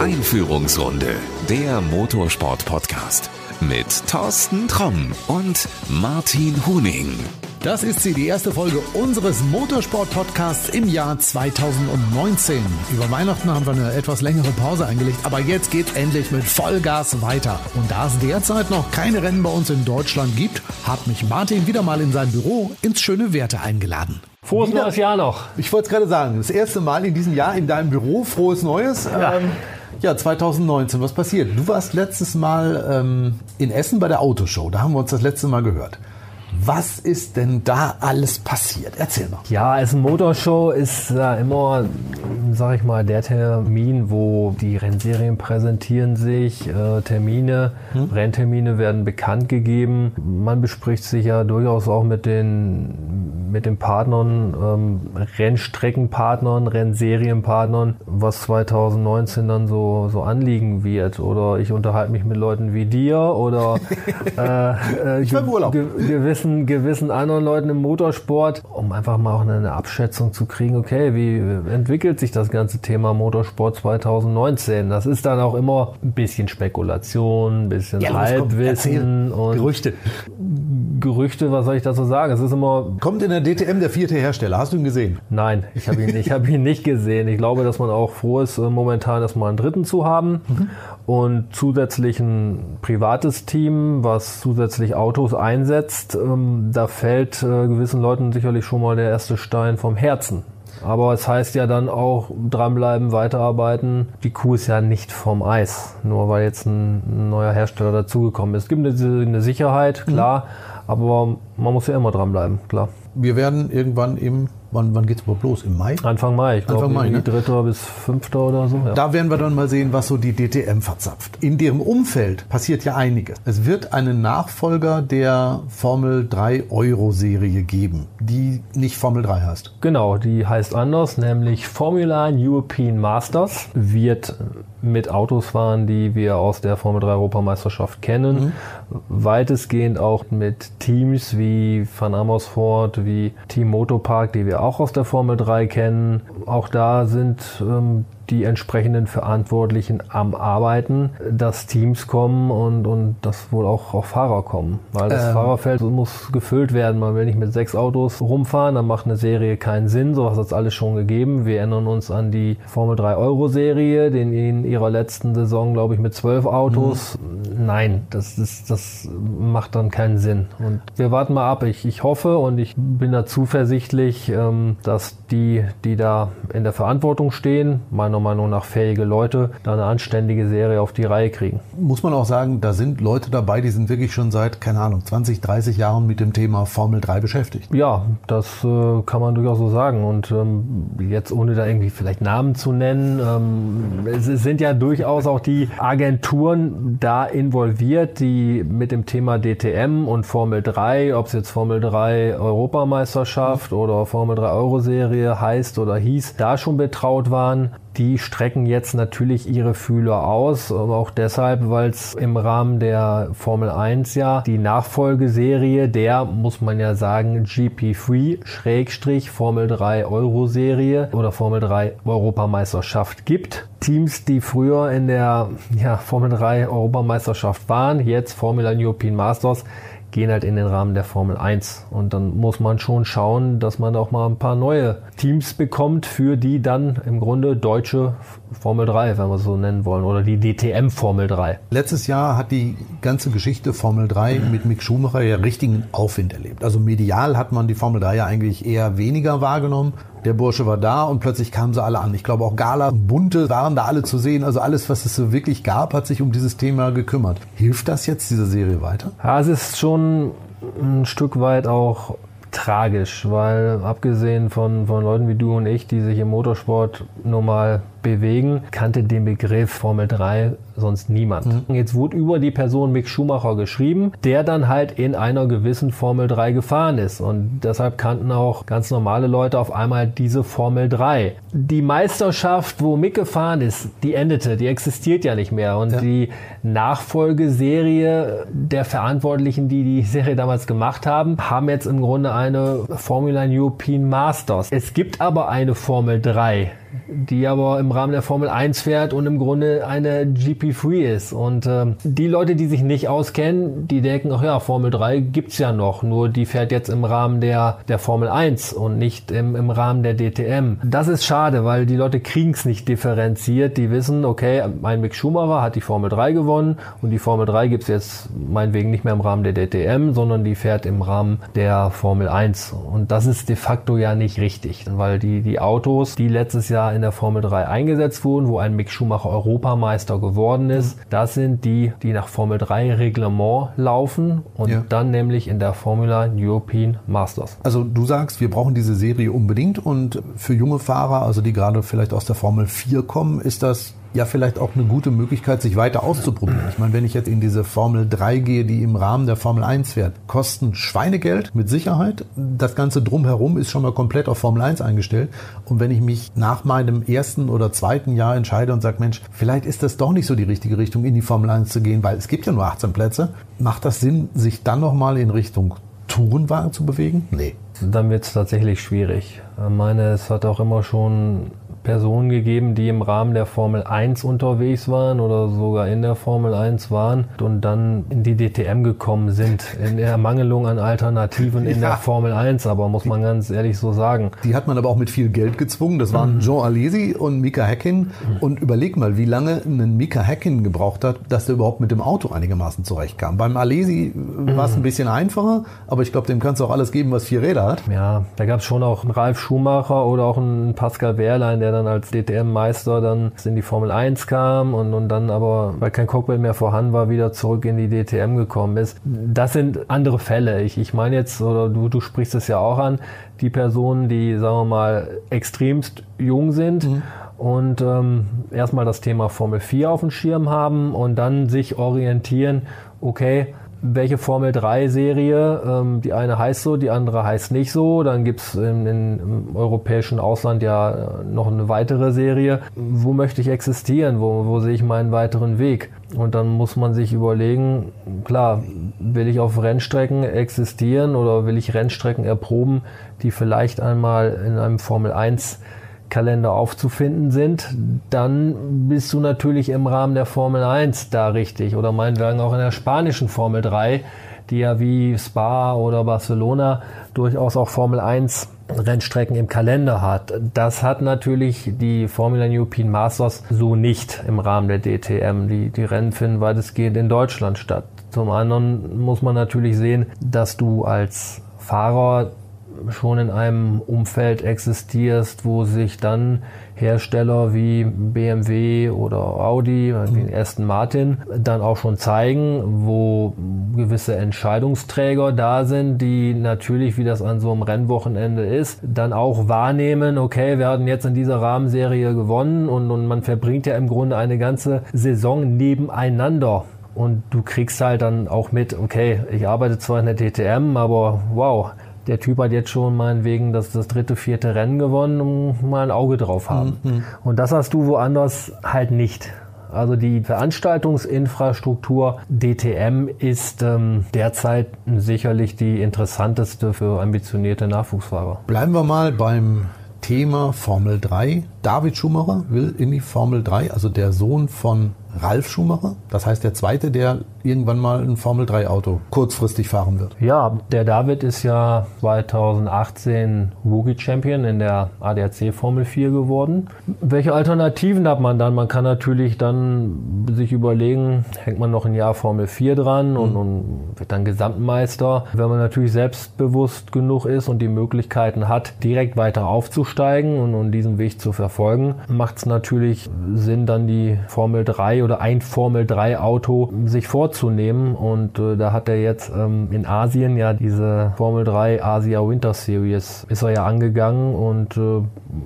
Einführungsrunde, der Motorsport-Podcast mit Thorsten Tromm und Martin Huning. Das ist sie, die erste Folge unseres Motorsport-Podcasts im Jahr 2019. Über Weihnachten haben wir eine etwas längere Pause eingelegt, aber jetzt geht's endlich mit Vollgas weiter. Und da es derzeit noch keine Rennen bei uns in Deutschland gibt, hat mich Martin wieder mal in sein Büro ins schöne Werte eingeladen. Frohes neues Jahr noch. Ich wollte es gerade sagen, das erste Mal in diesem Jahr in deinem Büro, frohes Neues. Ja. Ähm, ja, 2019, was passiert? Du warst letztes Mal ähm, in Essen bei der Autoshow. Da haben wir uns das letzte Mal gehört. Was ist denn da alles passiert? Erzähl mal. Ja, als Motorshow ist ja immer, sag ich mal, der Termin, wo die Rennserien präsentieren sich, äh, Termine, hm? Renntermine werden bekannt gegeben. Man bespricht sich ja durchaus auch mit den, mit den Partnern, ähm, Rennstreckenpartnern, Rennserienpartnern, was 2019 dann so, so anliegen wird. Oder ich unterhalte mich mit Leuten wie dir oder äh, äh, ich ge Urlaub. Ge gewissen gewissen, gewissen anderen Leuten im Motorsport, um einfach mal auch eine Abschätzung zu kriegen, okay, wie entwickelt sich das ganze Thema Motorsport 2019? Das ist dann auch immer ein bisschen Spekulation, ein bisschen ja, Halbwissen und Gerüchte. Gerüchte, was soll ich dazu sagen? Es ist immer. Kommt in der DTM der vierte Hersteller. Hast du ihn gesehen? Nein, ich habe ihn, ich hab ihn nicht gesehen. Ich glaube, dass man auch froh ist, äh, momentan erstmal einen dritten zu haben mhm. Und zusätzlich ein privates Team, was zusätzlich Autos einsetzt. Ähm, da fällt äh, gewissen Leuten sicherlich schon mal der erste Stein vom Herzen. Aber es heißt ja dann auch dranbleiben, weiterarbeiten. Die Kuh ist ja nicht vom Eis, nur weil jetzt ein, neuer Hersteller dazugekommen ist. Es gibt eine, eine Sicherheit, klar, mhm. aber man muss ja immer dranbleiben, klar. Wir werden irgendwann im Wann, wann geht es überhaupt los? Im Mai? Anfang Mai, ich glaube, Mai, ne? dritter bis fünfter oder so. Ja. Da werden wir dann mal sehen, was so die DTM verzapft. In deren Umfeld passiert ja einiges. Es wird einen Nachfolger der Formel 3 Euro-Serie geben, die nicht Formel 3 heißt. Genau, die heißt anders, nämlich Formula European Masters. Wird mit Autos fahren, die wir aus der Formel 3 Europameisterschaft kennen. Mhm. Weitestgehend auch mit Teams wie Van Amersfoort, wie Team Motopark, die wir auch aus der Formel 3 kennen. Auch da sind ähm, die entsprechenden Verantwortlichen am Arbeiten, dass Teams kommen und, und dass wohl auch, auch Fahrer kommen. Weil das ähm. Fahrerfeld muss gefüllt werden. Man will nicht mit sechs Autos rumfahren, dann macht eine Serie keinen Sinn. Sowas hat es alles schon gegeben. Wir erinnern uns an die Formel 3 Euro Serie, den in ihrer letzten Saison, glaube ich, mit zwölf Autos. Mhm. Nein, das, ist, das macht dann keinen Sinn. Und wir warten mal ab. Ich, ich hoffe und ich bin da zuversichtlich, ähm, dass die, die da in der Verantwortung stehen, meiner meiner Meinung nach fähige Leute da eine anständige Serie auf die Reihe kriegen. Muss man auch sagen, da sind Leute dabei, die sind wirklich schon seit, keine Ahnung, 20, 30 Jahren mit dem Thema Formel 3 beschäftigt. Ja, das äh, kann man durchaus so sagen. Und ähm, jetzt ohne da irgendwie vielleicht Namen zu nennen, ähm, es sind ja durchaus auch die Agenturen da involviert, die mit dem Thema DTM und Formel 3, ob es jetzt Formel 3 Europameisterschaft oder Formel 3 Euro-Serie heißt oder hieß, da schon betraut waren die strecken jetzt natürlich ihre Fühler aus, aber auch deshalb, weil es im Rahmen der Formel 1 ja die Nachfolgeserie der, muss man ja sagen, GP3 Schrägstrich Formel 3 Euro Serie oder Formel 3 Europameisterschaft gibt. Teams, die früher in der ja, Formel 3 Europameisterschaft waren, jetzt Formula European Masters, gehen halt in den Rahmen der Formel 1. Und dann muss man schon schauen, dass man auch mal ein paar neue Teams bekommt, für die dann im Grunde deutsche Formel 3, wenn wir es so nennen wollen, oder die DTM Formel 3. Letztes Jahr hat die ganze Geschichte Formel 3 mit Mick Schumacher ja richtigen Aufwind erlebt. Also medial hat man die Formel 3 ja eigentlich eher weniger wahrgenommen. Der Bursche war da und plötzlich kamen sie alle an. Ich glaube auch Gala, Bunte waren da alle zu sehen. Also alles, was es so wirklich gab, hat sich um dieses Thema gekümmert. Hilft das jetzt dieser Serie weiter? Ja, es ist schon ein Stück weit auch tragisch, weil abgesehen von, von Leuten wie du und ich, die sich im Motorsport normal bewegen, kannte den Begriff Formel 3 sonst niemand. Mhm. Jetzt wurde über die Person Mick Schumacher geschrieben, der dann halt in einer gewissen Formel 3 gefahren ist. Und deshalb kannten auch ganz normale Leute auf einmal diese Formel 3. Die Meisterschaft, wo Mick gefahren ist, die endete, die existiert ja nicht mehr. Und ja. die Nachfolgeserie der Verantwortlichen, die die Serie damals gemacht haben, haben jetzt im Grunde eine Formula European Masters. Es gibt aber eine Formel 3 die aber im Rahmen der Formel 1 fährt und im Grunde eine GP3 ist. Und äh, die Leute, die sich nicht auskennen, die denken, ach ja, Formel 3 gibt's ja noch, nur die fährt jetzt im Rahmen der, der Formel 1 und nicht im, im Rahmen der DTM. Das ist schade, weil die Leute kriegen's nicht differenziert. Die wissen, okay, mein Mick Schumacher hat die Formel 3 gewonnen und die Formel 3 gibt's jetzt meinetwegen nicht mehr im Rahmen der DTM, sondern die fährt im Rahmen der Formel 1. Und das ist de facto ja nicht richtig, weil die, die Autos, die letztes Jahr in der Formel 3 eingesetzt wurden, wo ein Mick Schumacher Europameister geworden ist, das sind die, die nach Formel 3 Reglement laufen und ja. dann nämlich in der Formula European Masters. Also du sagst, wir brauchen diese Serie unbedingt und für junge Fahrer, also die gerade vielleicht aus der Formel 4 kommen, ist das ja vielleicht auch eine gute Möglichkeit, sich weiter auszuprobieren. Ich meine, wenn ich jetzt in diese Formel 3 gehe, die im Rahmen der Formel 1 fährt, kosten Schweinegeld mit Sicherheit. Das Ganze drumherum ist schon mal komplett auf Formel 1 eingestellt. Und wenn ich mich nach meinem ersten oder zweiten Jahr entscheide und sage, Mensch, vielleicht ist das doch nicht so die richtige Richtung, in die Formel 1 zu gehen, weil es gibt ja nur 18 Plätze, macht das Sinn, sich dann nochmal in Richtung Tourenwagen zu bewegen? Nee. Dann wird es tatsächlich schwierig. Ich meine, es hat auch immer schon Personen gegeben, die im Rahmen der Formel 1 unterwegs waren oder sogar in der Formel 1 waren und dann in die DTM gekommen sind, in der Ermangelung an Alternativen in ja. der Formel 1, aber muss man ganz ehrlich so sagen. Die hat man aber auch mit viel Geld gezwungen. Das waren mhm. Jean Alesi und Mika Häkkinen. Mhm. Und überleg mal, wie lange ein Mika Häkkinen gebraucht hat, dass er überhaupt mit dem Auto einigermaßen zurechtkam. Beim Alesi mhm. war es ein bisschen einfacher, aber ich glaube, dem kannst du auch alles geben, was vier Räder hat. Ja, da gab es schon auch einen Ralf Schumacher oder auch einen Pascal Wehrlein, der der dann als DTM-Meister dann in die Formel 1 kam und, und dann aber, weil kein Cockpit mehr vorhanden war, wieder zurück in die DTM gekommen ist. Das sind andere Fälle. Ich, ich meine jetzt, oder du, du sprichst es ja auch an, die Personen, die, sagen wir mal, extremst jung sind. Mhm und ähm, erstmal das Thema Formel 4 auf dem Schirm haben und dann sich orientieren, okay, welche Formel 3 Serie. Ähm, die eine heißt so, die andere heißt nicht so. Dann gibt's im, im europäischen Ausland ja noch eine weitere Serie. Wo möchte ich existieren? Wo, wo sehe ich meinen weiteren Weg? Und dann muss man sich überlegen, klar, will ich auf Rennstrecken existieren oder will ich Rennstrecken erproben, die vielleicht einmal in einem Formel 1 Kalender aufzufinden sind, dann bist du natürlich im Rahmen der Formel 1 da richtig oder meinetwegen auch in der spanischen Formel 3, die ja wie Spa oder Barcelona durchaus auch Formel 1 Rennstrecken im Kalender hat. Das hat natürlich die Formula European Masters so nicht im Rahmen der DTM. Die, die Rennen finden weitestgehend in Deutschland statt. Zum anderen muss man natürlich sehen, dass du als Fahrer schon in einem Umfeld existierst, wo sich dann Hersteller wie BMW oder Audi, wie Aston Martin, dann auch schon zeigen, wo gewisse Entscheidungsträger da sind, die natürlich, wie das an so einem Rennwochenende ist, dann auch wahrnehmen, okay, wir hatten jetzt in dieser Rahmenserie gewonnen und, und man verbringt ja im Grunde eine ganze Saison nebeneinander. Und du kriegst halt dann auch mit, okay, ich arbeite zwar in der DTM, aber wow, der Typ hat jetzt schon meinetwegen das, das dritte, vierte Rennen gewonnen und mal ein Auge drauf haben. Mhm. Und das hast du woanders halt nicht. Also die Veranstaltungsinfrastruktur DTM ist ähm, derzeit sicherlich die interessanteste für ambitionierte Nachwuchsfahrer. Bleiben wir mal beim Thema Formel 3. David Schumacher will in die Formel 3, also der Sohn von Ralf Schumacher. Das heißt, der zweite, der irgendwann mal ein Formel 3 Auto kurzfristig fahren wird. Ja, der David ist ja 2018 Rookie Champion in der ADAC Formel 4 geworden. Welche Alternativen hat man dann? Man kann natürlich dann sich überlegen, hängt man noch ein Jahr Formel 4 dran und, mhm. und wird dann Gesamtmeister. Wenn man natürlich selbstbewusst genug ist und die Möglichkeiten hat, direkt weiter aufzusteigen und, und diesen Weg zu verfolgen, macht es natürlich Sinn, dann die Formel 3 oder ein Formel 3 Auto sich vorzunehmen. Und äh, da hat er jetzt ähm, in Asien ja diese Formel 3 Asia Winter Series ist er ja angegangen und äh,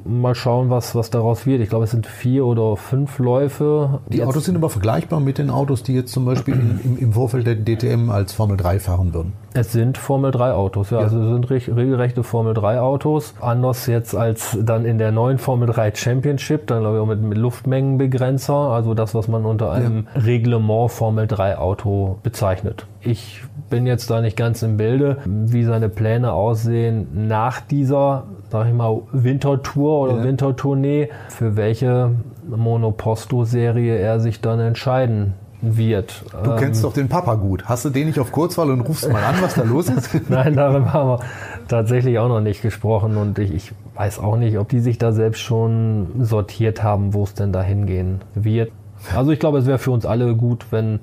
mal schauen, was, was daraus wird. Ich glaube, es sind vier oder fünf Läufe. Die jetzt Autos sind aber vergleichbar mit den Autos, die jetzt zum Beispiel im, im Vorfeld der DTM als Formel 3 fahren würden. Es sind Formel 3 Autos, ja. ja. Also es sind regelrechte Formel 3 Autos. Anders jetzt als dann in der neuen Formel 3 Championship, dann glaube ich auch mit, mit Luftmengenbegrenzer, also das, was man unter einem ja. Reglement Formel 3 Auto bezeichnet. Ich bin jetzt da nicht ganz im Bilde, wie seine Pläne aussehen nach dieser, sag ich mal, Wintertour oder ja. Wintertournee, für welche Monoposto-Serie er sich dann entscheiden wird. Du ähm, kennst doch den Papa gut. Hast du den nicht auf Kurzwahl und rufst mal an, was da los ist? Nein, darüber haben wir tatsächlich auch noch nicht gesprochen und ich, ich weiß auch nicht, ob die sich da selbst schon sortiert haben, wo es denn da hingehen wird. Also ich glaube, es wäre für uns alle gut, wenn,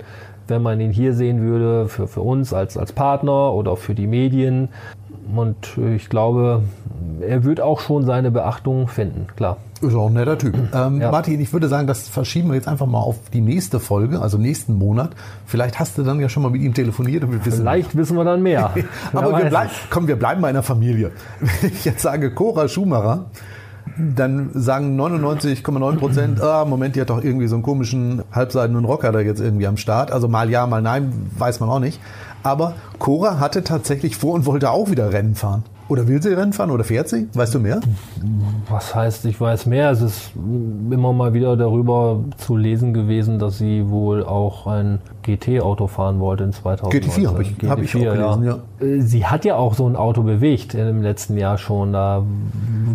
wenn man ihn hier sehen würde, für, für uns als, als Partner oder für die Medien. Und ich glaube, er wird auch schon seine Beachtung finden, klar. Ist auch ein netter Typ. Ähm, ja. Martin, ich würde sagen, das verschieben wir jetzt einfach mal auf die nächste Folge, also nächsten Monat. Vielleicht hast du dann ja schon mal mit ihm telefoniert und wir wissen. Vielleicht wissen wir dann mehr. Aber wir bleiben, komm, wir bleiben bei einer Familie. Wenn ich jetzt sage Cora Schumacher, dann sagen 99,9 Prozent, ah, Moment, die hat doch irgendwie so einen komischen halbseidenen Rocker da jetzt irgendwie am Start. Also mal ja, mal nein, weiß man auch nicht. Aber Cora hatte tatsächlich vor und wollte auch wieder Rennen fahren. Oder will sie Rennen fahren oder fährt sie? Weißt du mehr? Was heißt, ich weiß mehr? Es ist immer mal wieder darüber zu lesen gewesen, dass sie wohl auch ein GT-Auto fahren wollte in 2000. GT4 habe ich, GT4, hab ich auch gelesen, ja. ja. Äh, sie hat ja auch so ein Auto bewegt im letzten Jahr schon. Da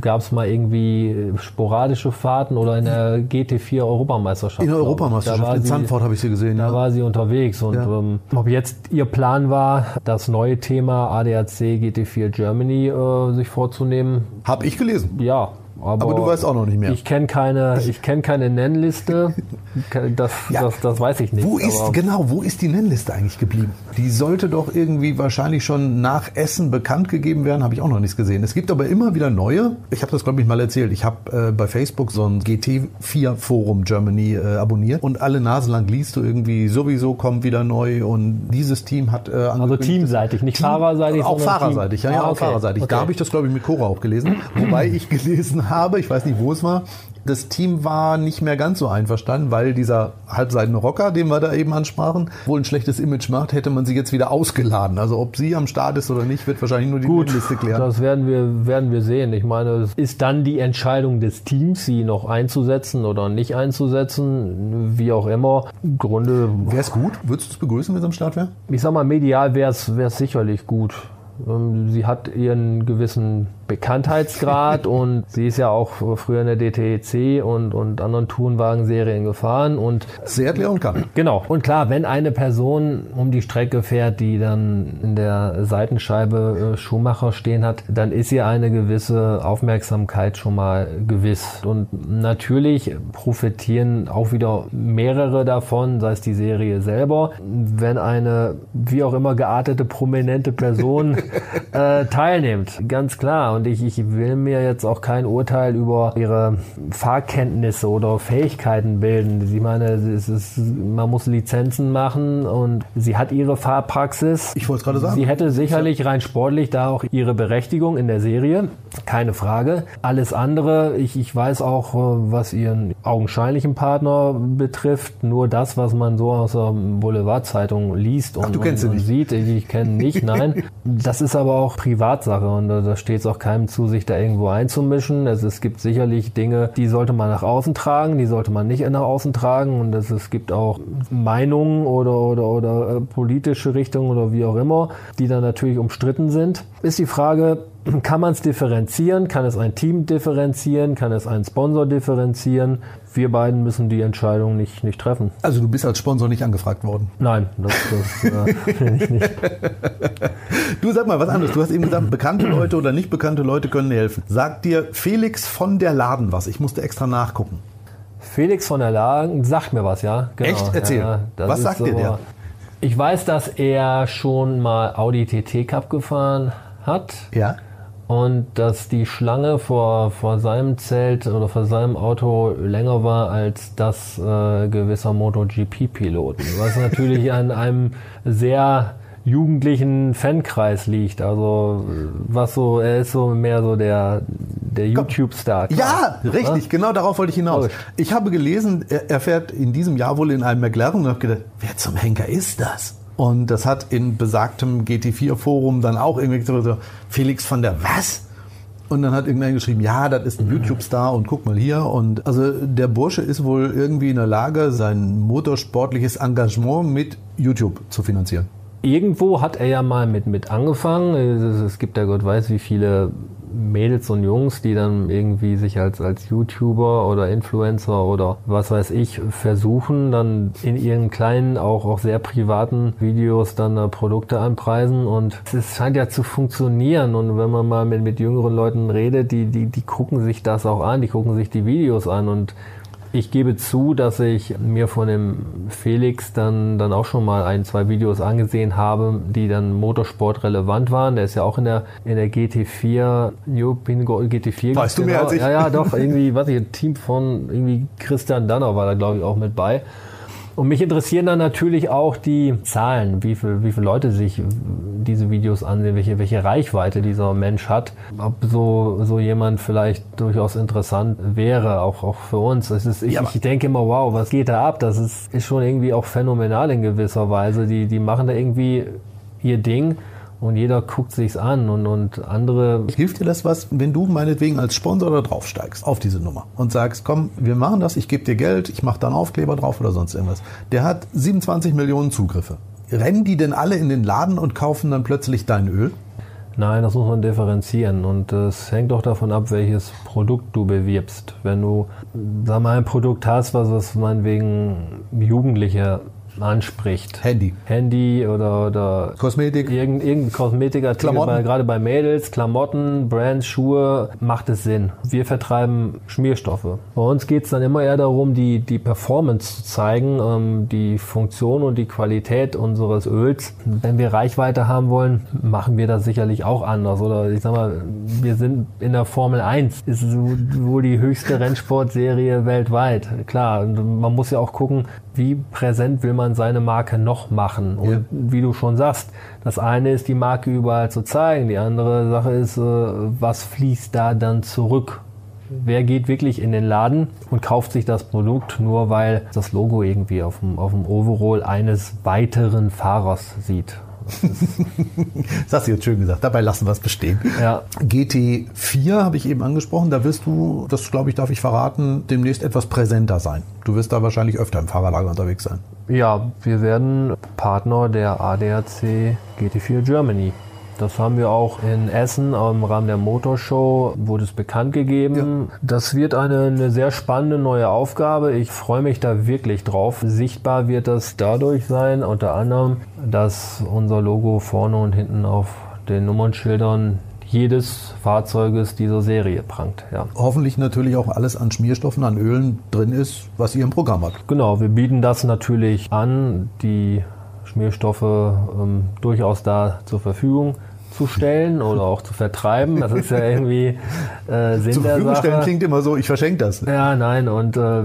gab es mal irgendwie sporadische Fahrten oder in der GT4 Europameisterschaft. In der Europameisterschaft, in Zandvoort habe ich sie gesehen. Da ja. war sie unterwegs. Und ja. ähm, ob jetzt ihr Plan war, das neue Thema ADAC GT4 Germany äh, sich vorzunehmen. Habe ich gelesen. Ja, aber, aber, du weißt auch noch nicht mehr. Ich kenne keine, ich kenn keine Nennliste. Das, ja, das, das weiß ich nicht. Wo ist, genau, wo ist die Nennliste eigentlich geblieben? Die sollte doch irgendwie wahrscheinlich schon nach Essen bekannt gegeben werden, habe ich auch noch nichts gesehen. Es gibt aber immer wieder neue. Ich habe das, glaube ich, mal erzählt. Ich habe äh, bei Facebook so ein GT4 Forum Germany äh, abonniert und alle Nase lang liest du irgendwie, sowieso kommt wieder neu und dieses Team hat... Äh, also teamseitig, nicht Team, fahrerseitig, Auch fahrerseitig, Team. ja, ja, ah, okay. auch fahrerseitig. Okay. Da habe ich das, glaube ich, mit Cora auch gelesen. Wobei ich gelesen habe, ich weiß nicht, wo es war, das Team war nicht mehr ganz so einverstanden, weil dieser halbseidene Rocker, den wir da eben ansprachen, wohl ein schlechtes Image macht, hätte man sie jetzt wieder ausgeladen. Also ob sie am Start ist oder nicht, wird wahrscheinlich nur die Gut, Liste klären. Das werden wir, werden wir sehen. Ich meine, es ist dann die Entscheidung des Teams, sie noch einzusetzen oder nicht einzusetzen, wie auch immer. Im Grunde. Wäre es gut? Würdest du es begrüßen, wenn es am Start wäre? Ich sag mal, medial wäre es sicherlich gut. Ähm, sie hat ihren gewissen Bekanntheitsgrad und sie ist ja auch früher in der DTC und, und anderen Tourenwagen-Serien gefahren und sehr erklären kann. Genau. Und klar, wenn eine Person um die Strecke fährt, die dann in der Seitenscheibe äh, Schumacher stehen hat, dann ist ihr eine gewisse Aufmerksamkeit schon mal gewiss. Und natürlich profitieren auch wieder mehrere davon, sei es die Serie selber, wenn eine wie auch immer geartete prominente Person äh, teilnimmt. Ganz klar. Und ich, ich will mir jetzt auch kein Urteil über ihre Fahrkenntnisse oder Fähigkeiten bilden. Ich meine, es ist, man muss Lizenzen machen und sie hat ihre Fahrpraxis. Ich wollte es gerade sagen. Sie hätte sicherlich rein sportlich da auch ihre Berechtigung in der Serie. Keine Frage. Alles andere, ich, ich weiß auch, äh, was ihren augenscheinlichen Partner betrifft, nur das, was man so aus der Boulevardzeitung liest und, Ach, und, und sieht. Ich kenne nicht, nein. Das ist aber auch Privatsache und da, da steht es auch keinem zu, sich da irgendwo einzumischen. Also es gibt sicherlich Dinge, die sollte man nach außen tragen, die sollte man nicht nach außen tragen. Und es, es gibt auch Meinungen oder, oder, oder äh, politische Richtungen oder wie auch immer, die dann natürlich umstritten sind. Ist die Frage, kann man es differenzieren? Kann es ein Team differenzieren? Kann es ein Sponsor differenzieren? Wir beiden müssen die Entscheidung nicht, nicht treffen. Also du bist als Sponsor nicht angefragt worden? Nein, das, das äh, ich nicht. Du sag mal was anderes. Du hast eben gesagt, bekannte Leute oder nicht bekannte Leute können dir helfen. Sagt dir Felix von der Laden was? Ich musste extra nachgucken. Felix von der Laden sagt mir was, ja. Genau. Echt? Erzähl. Ja, was sagt dir der? Ich weiß, dass er schon mal Audi TT Cup gefahren hat. Ja und dass die Schlange vor, vor seinem Zelt oder vor seinem Auto länger war als das äh, gewisser MotoGP-Piloten, was natürlich an einem sehr jugendlichen Fankreis liegt. Also was so, er ist so mehr so der, der YouTube-Star. Ja, richtig, ja? genau darauf wollte ich hinaus. Ich habe gelesen, er, er fährt in diesem Jahr wohl in einem McLaren und habe gedacht, wer zum Henker ist das? Und das hat in besagtem GT4-Forum dann auch irgendwie so, Felix von der was? Und dann hat irgendeiner geschrieben, ja, das ist ein YouTube-Star und guck mal hier. Und also der Bursche ist wohl irgendwie in der Lage, sein motorsportliches Engagement mit YouTube zu finanzieren. irgendwo hat er ja mal mit, mit angefangen. Es, es gibt ja Gott weiß wie viele Mädels und Jungs, die dann irgendwie sich als, als YouTuber oder Influencer oder was weiß ich versuchen, dann in ihren kleinen, auch, auch sehr privaten Videos dann äh, Produkte anpreisen. Und es scheint ja zu funktionieren. Und wenn man mal mit, mit jüngeren Leuten redet, die, die, die gucken sich das auch an, die gucken sich die Videos an. Und ich gebe zu, dass ich mir von dem Felix dann, dann auch schon mal ein, zwei Videos angesehen habe, die dann Motorsport relevant waren. Der ist ja auch in der, in der GT4, European GT4. Weißt genau. du mehr als ich? Ja, ja, doch, irgendwie, was ich, ein Team von irgendwie Christian Danner war da, glaube ich, auch mit bei. Und mich interessieren dann natürlich auch die Zahlen, wie viel, wie viele Leute sich diese Videos ansehen, welche, welche Reichweite dieser Mensch hat. Ob so, so jemand vielleicht durchaus interessant wäre, auch, auch für uns. Es ist, ich, ja, ich denke immer, wow, was geht da ab? Das ist, ist schon irgendwie auch phänomenal in gewisser Weise. Die, die machen da irgendwie ihr Ding und jeder guckt sich's an und, und andere. Hilft dir das was, wenn du meinetwegen als Sponsor da draufsteigst auf diese Nummer und sagst, komm, wir machen das, ich gebe dir Geld, ich mache da einen Aufkleber drauf oder sonst irgendwas. Der hat 27 Millionen Zugriffe. Rennen die denn alle in den Laden und kaufen dann plötzlich dein Öl? Nein, das muss man differenzieren und es hängt auch davon ab, welches Produkt du bewirbst. Wenn du, sag mal, ein Produkt hast, was, was meinetwegen Jugendliche anspricht. Handy. Handy oder, oder Kosmetik. Irgendein, irgendein Kosmetikartikel, bei, gerade bei Mädels, Klamotten, Brands, Schuhe, macht es Sinn. Wir vertreiben Schmierstoffe. Bei uns geht es dann immer eher darum, die, die Performance zu zeigen, ähm, die Funktion und die Qualität unseres Öls. Wenn wir Reichweite haben wollen, machen wir das sicherlich auch anders. Oder ich sag mal, wir sind in der Formel 1, ist wohl die höchste Rennsportserie weltweit. Klar, man muss ja auch gucken, wie präsent will man seine Marke noch machen? Und ja. wie du schon sagst, das eine ist die Marke überall zu zeigen, die andere Sache ist, äh, was fließt da dann zurück? Wer geht wirklich in den Laden und kauft sich das Produkt nur, weil das Logo irgendwie auf dem, auf dem Overall eines weiteren Fahrers sieht? Das hast du jetzt schön gesagt. Dabei lassen wir es bestehen. Ja. GT4 habe ich eben angesprochen. Da wirst du, das glaube ich, darf ich verraten, demnächst etwas präsenter sein. Du wirst da wahrscheinlich öfter im Fahrerlager unterwegs sein. Ja, wir werden Partner der ADAC GT4 Germany. Das haben wir auch in Essen im Rahmen der Motorshow, wurde es bekannt gegeben. Ja. Das wird eine, eine sehr spannende neue Aufgabe. Ich freue mich da wirklich drauf. Sichtbar wird das dadurch sein, unter anderem, dass unser Logo vorne und hinten auf den Nummernschildern jedes Fahrzeuges dieser Serie prangt. Ja. Hoffentlich natürlich auch alles an Schmierstoffen, an Ölen drin ist, was ihr im Programm habt. Genau, wir bieten das natürlich an. Die Schmierstoffe ähm, durchaus da zur Verfügung zu stellen oder auch zu vertreiben. Das ist ja irgendwie äh, Sinn Zur Verfügung Sache. klingt immer so, ich verschenke das. Ja, nein, und äh,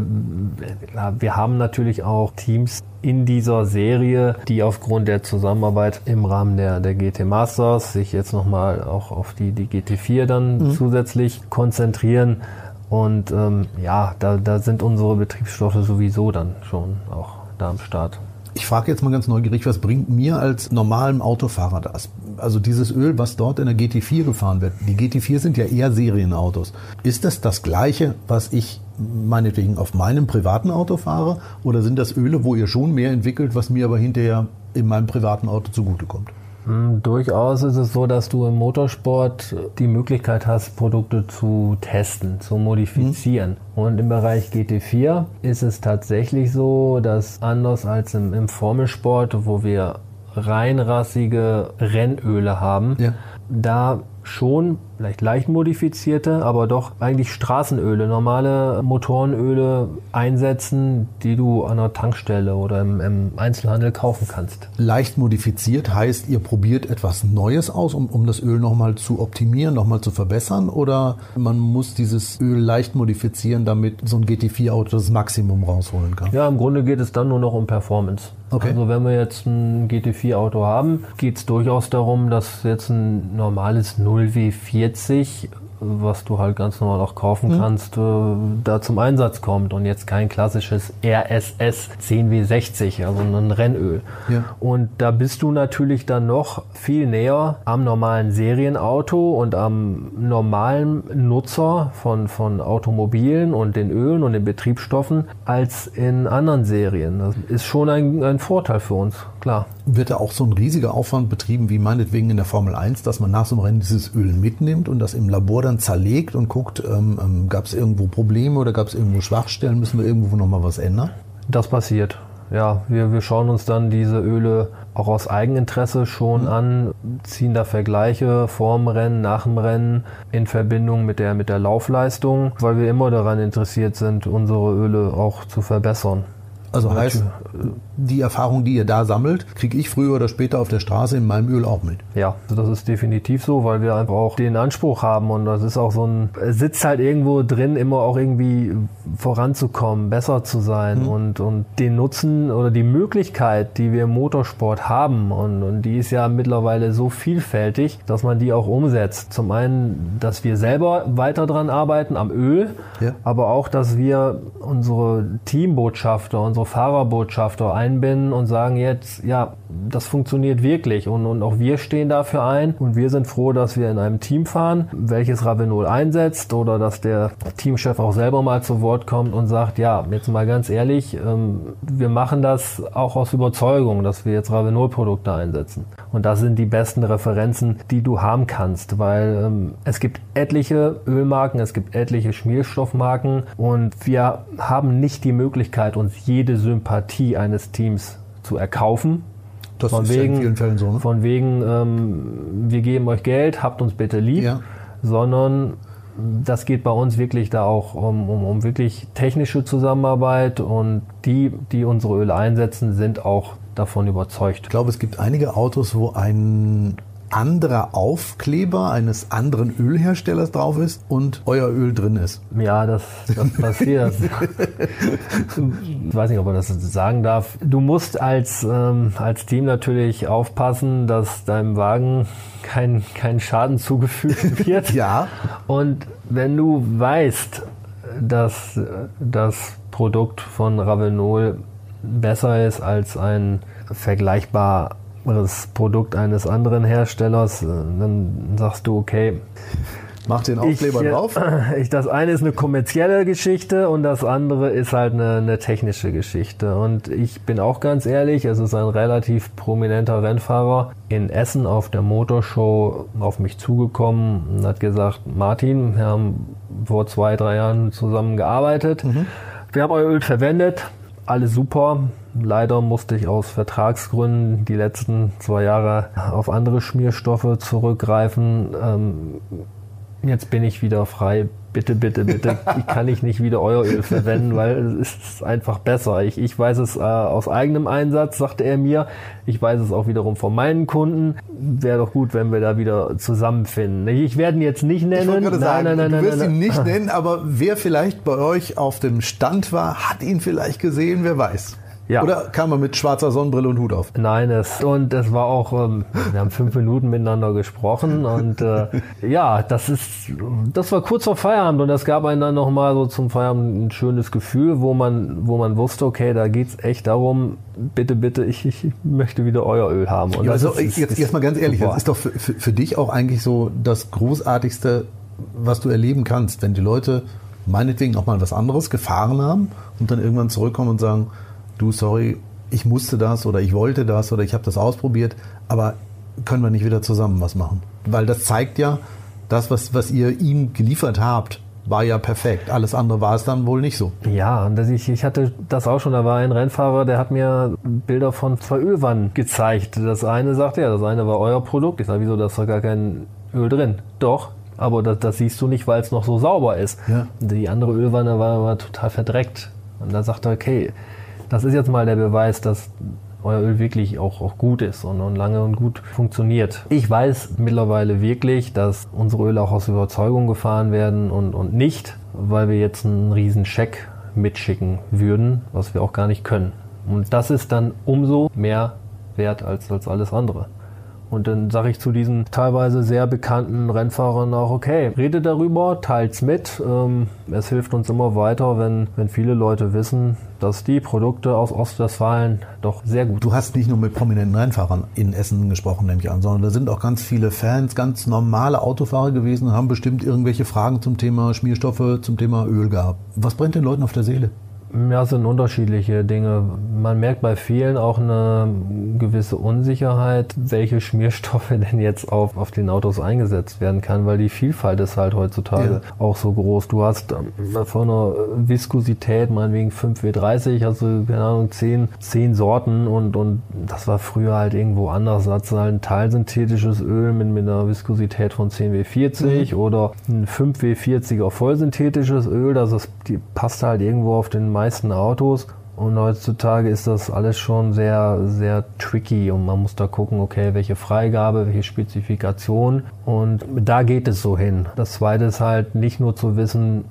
wir haben natürlich auch Teams in dieser Serie, die aufgrund der Zusammenarbeit im Rahmen der, der GT Masters sich jetzt nochmal auch auf die, die GT4 dann mhm. zusätzlich konzentrieren. Und ähm, ja, da, da sind unsere Betriebsstoffe sowieso dann schon auch da am Start. Ich frage jetzt mal ganz neugierig, was bringt mir als normalem Autofahrer das? Also dieses Öl, was dort in der GT4 gefahren wird. Die GT4 sind ja eher Serienautos. Ist das das gleiche, was ich meinetwegen auf meinem privaten Auto fahre? Oder sind das Öle, wo ihr schon mehr entwickelt, was mir aber hinterher in meinem privaten Auto zugutekommt? Hm, durchaus ist es so, dass du im Motorsport die Möglichkeit hast, Produkte zu testen, zu modifizieren. Mhm. Und im Bereich GT4 ist es tatsächlich so, dass anders als im, im Formelsport, wo wir reinrassige Rennöle haben, ja. da schon vielleicht leicht modifizierte, aber doch eigentlich Straßenöle, normale Motorenöle einsetzen, die du an der Tankstelle oder im, im Einzelhandel kaufen kannst. Leicht modifiziert heißt, ihr probiert etwas Neues aus, um, um das Öl nochmal zu optimieren, nochmal zu verbessern oder man muss dieses Öl leicht modifizieren, damit so ein GT4-Auto das Maximum rausholen kann? Ja, im Grunde geht es dann nur noch um Performance. Okay. Also wenn wir jetzt ein GT4-Auto haben, geht es durchaus darum, dass jetzt ein normales 0W40 was du halt ganz normal auch kaufen mhm. kannst, äh, da zum Einsatz kommt und jetzt kein klassisches RSS 10W60, also ein Rennöl. Ja. Und da bist du natürlich dann noch viel näher am normalen Serienauto und am normalen Nutzer von, von Automobilen und den Ölen und den Betriebsstoffen als in anderen Serien. Das ist schon ein, ein Vorteil für uns. Klar. Wird da auch so ein riesiger Aufwand betrieben, wie meinetwegen in der Formel 1, dass man nach so einem Rennen dieses Öl mitnimmt und das im Labor dann zerlegt und guckt, ähm, ähm, gab es irgendwo Probleme oder gab es irgendwo Schwachstellen, müssen wir irgendwo nochmal was ändern? Das passiert. Ja, wir, wir schauen uns dann diese Öle auch aus Eigeninteresse schon mhm. an, ziehen da Vergleiche vor dem Rennen, nach dem Rennen in Verbindung mit der, mit der Laufleistung, weil wir immer daran interessiert sind, unsere Öle auch zu verbessern. Also heißt, die Erfahrung, die ihr da sammelt, kriege ich früher oder später auf der Straße in meinem Öl auch mit. Ja, das ist definitiv so, weil wir einfach auch den Anspruch haben und das ist auch so ein, sitzt halt irgendwo drin, immer auch irgendwie voranzukommen, besser zu sein mhm. und, und den Nutzen oder die Möglichkeit, die wir im Motorsport haben und, und die ist ja mittlerweile so vielfältig, dass man die auch umsetzt. Zum einen, dass wir selber weiter dran arbeiten am Öl, ja. aber auch, dass wir unsere Teambotschafter, unsere Fahrerbotschafter einbinden und sagen jetzt, ja, das funktioniert wirklich und, und auch wir stehen dafür ein und wir sind froh, dass wir in einem Team fahren, welches Ravenol einsetzt oder dass der Teamchef auch selber mal zu Wort kommt und sagt, ja, jetzt mal ganz ehrlich, ähm, wir machen das auch aus Überzeugung, dass wir jetzt Ravenol-Produkte einsetzen. Und das sind die besten Referenzen, die du haben kannst, weil ähm, es gibt etliche Ölmarken, es gibt etliche Schmierstoffmarken und wir haben nicht die Möglichkeit, uns jede Sympathie eines Teams zu erkaufen. Das von ist wegen, ja in vielen Fällen so. Ne? Von wegen, ähm, wir geben euch Geld, habt uns bitte lieb, ja. sondern das geht bei uns wirklich da auch um, um, um wirklich technische Zusammenarbeit und die, die unsere Öle einsetzen, sind auch davon überzeugt. Ich glaube, es gibt einige Autos, wo ein anderer Aufkleber eines anderen Ölherstellers drauf ist und euer Öl drin ist. Ja, das, das passiert. ich weiß nicht, ob man das sagen darf. Du musst als, ähm, als Team natürlich aufpassen, dass deinem Wagen kein, kein Schaden zugefügt wird. ja. Und wenn du weißt, dass das Produkt von Ravenol besser ist als ein vergleichbar das Produkt eines anderen Herstellers, äh, dann sagst du, okay. Mach den Aufkleber ich, drauf. Ich, das eine ist eine kommerzielle Geschichte und das andere ist halt eine, eine, technische Geschichte. Und ich bin auch ganz ehrlich, es ist ein relativ prominenter Rennfahrer in Essen auf der Motorshow auf mich zugekommen und hat gesagt, Martin, wir haben vor zwei, drei Jahren zusammen gearbeitet. Mhm. Wir haben euer Öl verwendet, alles super. Leider musste ich aus Vertragsgründen die letzten zwei Jahre auf andere Schmierstoffe zurückgreifen. Ähm, jetzt bin ich wieder frei. Bitte, bitte, bitte, kann ich nicht wieder euer Öl verwenden, weil es ist einfach besser. Ich, ich weiß es äh, aus eigenem Einsatz, sagte er mir. Ich weiß es auch wiederum von meinen Kunden. Wäre doch gut, wenn wir da wieder zusammenfinden. Ich werde ihn jetzt nicht nennen. Ich nein, sagen, nein, nein, du wirst nein, ihn nicht nennen, aber wer vielleicht bei euch auf dem Stand war, hat ihn vielleicht gesehen, wer weiß. Ja. Oder kam er mit schwarzer Sonnenbrille und Hut auf? Nein, es, und es war auch, ähm, wir haben fünf Minuten miteinander gesprochen und äh, ja, das ist, das war kurz vor Feierabend und das gab einem dann nochmal so zum Feierabend ein schönes Gefühl, wo man, wo man wusste, okay, da geht's echt darum, bitte, bitte, ich, ich möchte wieder euer Öl haben. Ja, also ist, jetzt, jetzt mal ganz ehrlich, super. das ist doch für, für, für dich auch eigentlich so das Großartigste, was du erleben kannst, wenn die Leute meinetwegen auch mal was anderes gefahren haben und dann irgendwann zurückkommen und sagen, du, sorry, ich musste das oder ich wollte das oder ich habe das ausprobiert, aber können wir nicht wieder zusammen was machen? Weil das zeigt ja, das, was, was ihr ihm geliefert habt, war ja perfekt. Alles andere war es dann wohl nicht so. Ja, ich, ich hatte das auch schon. Da war ein Rennfahrer, der hat mir Bilder von zwei Ölwannen gezeigt. Das eine sagte ja, das eine war euer Produkt. Ich sage, wieso, da ist doch gar kein Öl drin. Doch, aber das, das siehst du nicht, weil es noch so sauber ist. Ja. Die andere Ölwanne war, war total verdreckt. Und da sagt er, okay, das ist jetzt mal der Beweis, dass euer Öl wirklich auch, auch gut ist und, und, lange und gut funktioniert. Ich weiß mittlerweile wirklich, dass unsere Öle auch aus Überzeugung gefahren werden und, und nicht, weil wir jetzt einen riesen Scheck mitschicken würden, was wir auch gar nicht können. Und das ist dann umso mehr wert als, als alles andere. Und dann sage ich zu diesen teilweise sehr bekannten Rennfahrern auch, okay, rede darüber, teilt's mit. Ähm, es hilft uns immer weiter, wenn, wenn viele Leute wissen, dass die Produkte aus Ostwestfalen doch sehr gut sind. Du hast nicht nur mit prominenten Rennfahrern in Essen gesprochen, nehme ich an, sondern da sind auch ganz viele Fans, ganz normale Autofahrer gewesen haben bestimmt irgendwelche Fragen zum Thema Schmierstoffe, zum Thema Öl gehabt. Was brennt den Leuten auf der Seele? Ja, es sind unterschiedliche Dinge. Man merkt bei vielen auch eine gewisse Unsicherheit, welche Schmierstoffe denn jetzt auf, auf den Autos eingesetzt werden kann, weil die Vielfalt ist halt heutzutage ja. auch so groß. Du hast ähm, von einer Viskosität, meinetwegen 5W30, also keine Ahnung, 10, 10 Sorten und, und das war früher halt irgendwo anders. Da hast halt ein teilsynthetisches Öl mit, mit einer Viskosität von 10W40 mhm. oder ein 5W40er vollsynthetisches Öl, das ist, die passt halt irgendwo auf den meisten Autos. Und heutzutage ist das alles schon sehr, sehr tricky und man muss da gucken, okay, welche Freigabe, welche Spezifikation. Und da geht es so hin. Das zweite ist halt nicht nur zu wissen,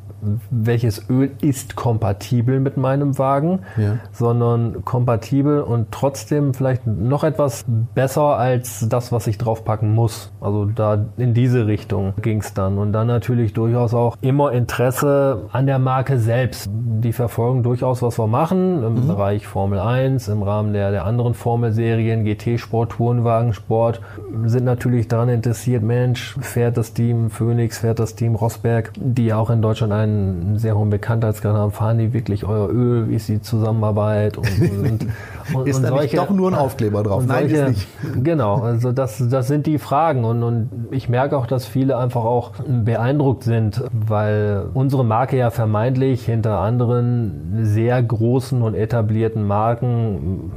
welches Öl ist kompatibel mit meinem Wagen, ja. sondern kompatibel und trotzdem vielleicht noch etwas besser als das, was ich draufpacken muss. Also da in diese Richtung ging es dann. Und dann natürlich durchaus auch immer Interesse an der Marke selbst. Die verfolgen durchaus, was wir machen im mhm. Bereich Formel 1, im Rahmen der, der anderen Formelserien, GT-Sport, Tourenwagensport, sind natürlich daran interessiert, Mensch, fährt das Team Phoenix, fährt das Team Rosberg, die ja auch in Deutschland einen einen sehr hohen Bekanntheitsgrad haben, fahren die wirklich euer Öl, wie ist die Zusammenarbeit und, und, und ist und da solche, nicht doch nur ein Aufkleber drauf? Nein, solche, ist nicht. Genau, also das, das sind die Fragen und, und ich merke auch, dass viele einfach auch beeindruckt sind, weil unsere Marke ja vermeintlich hinter anderen sehr großen und etablierten Marken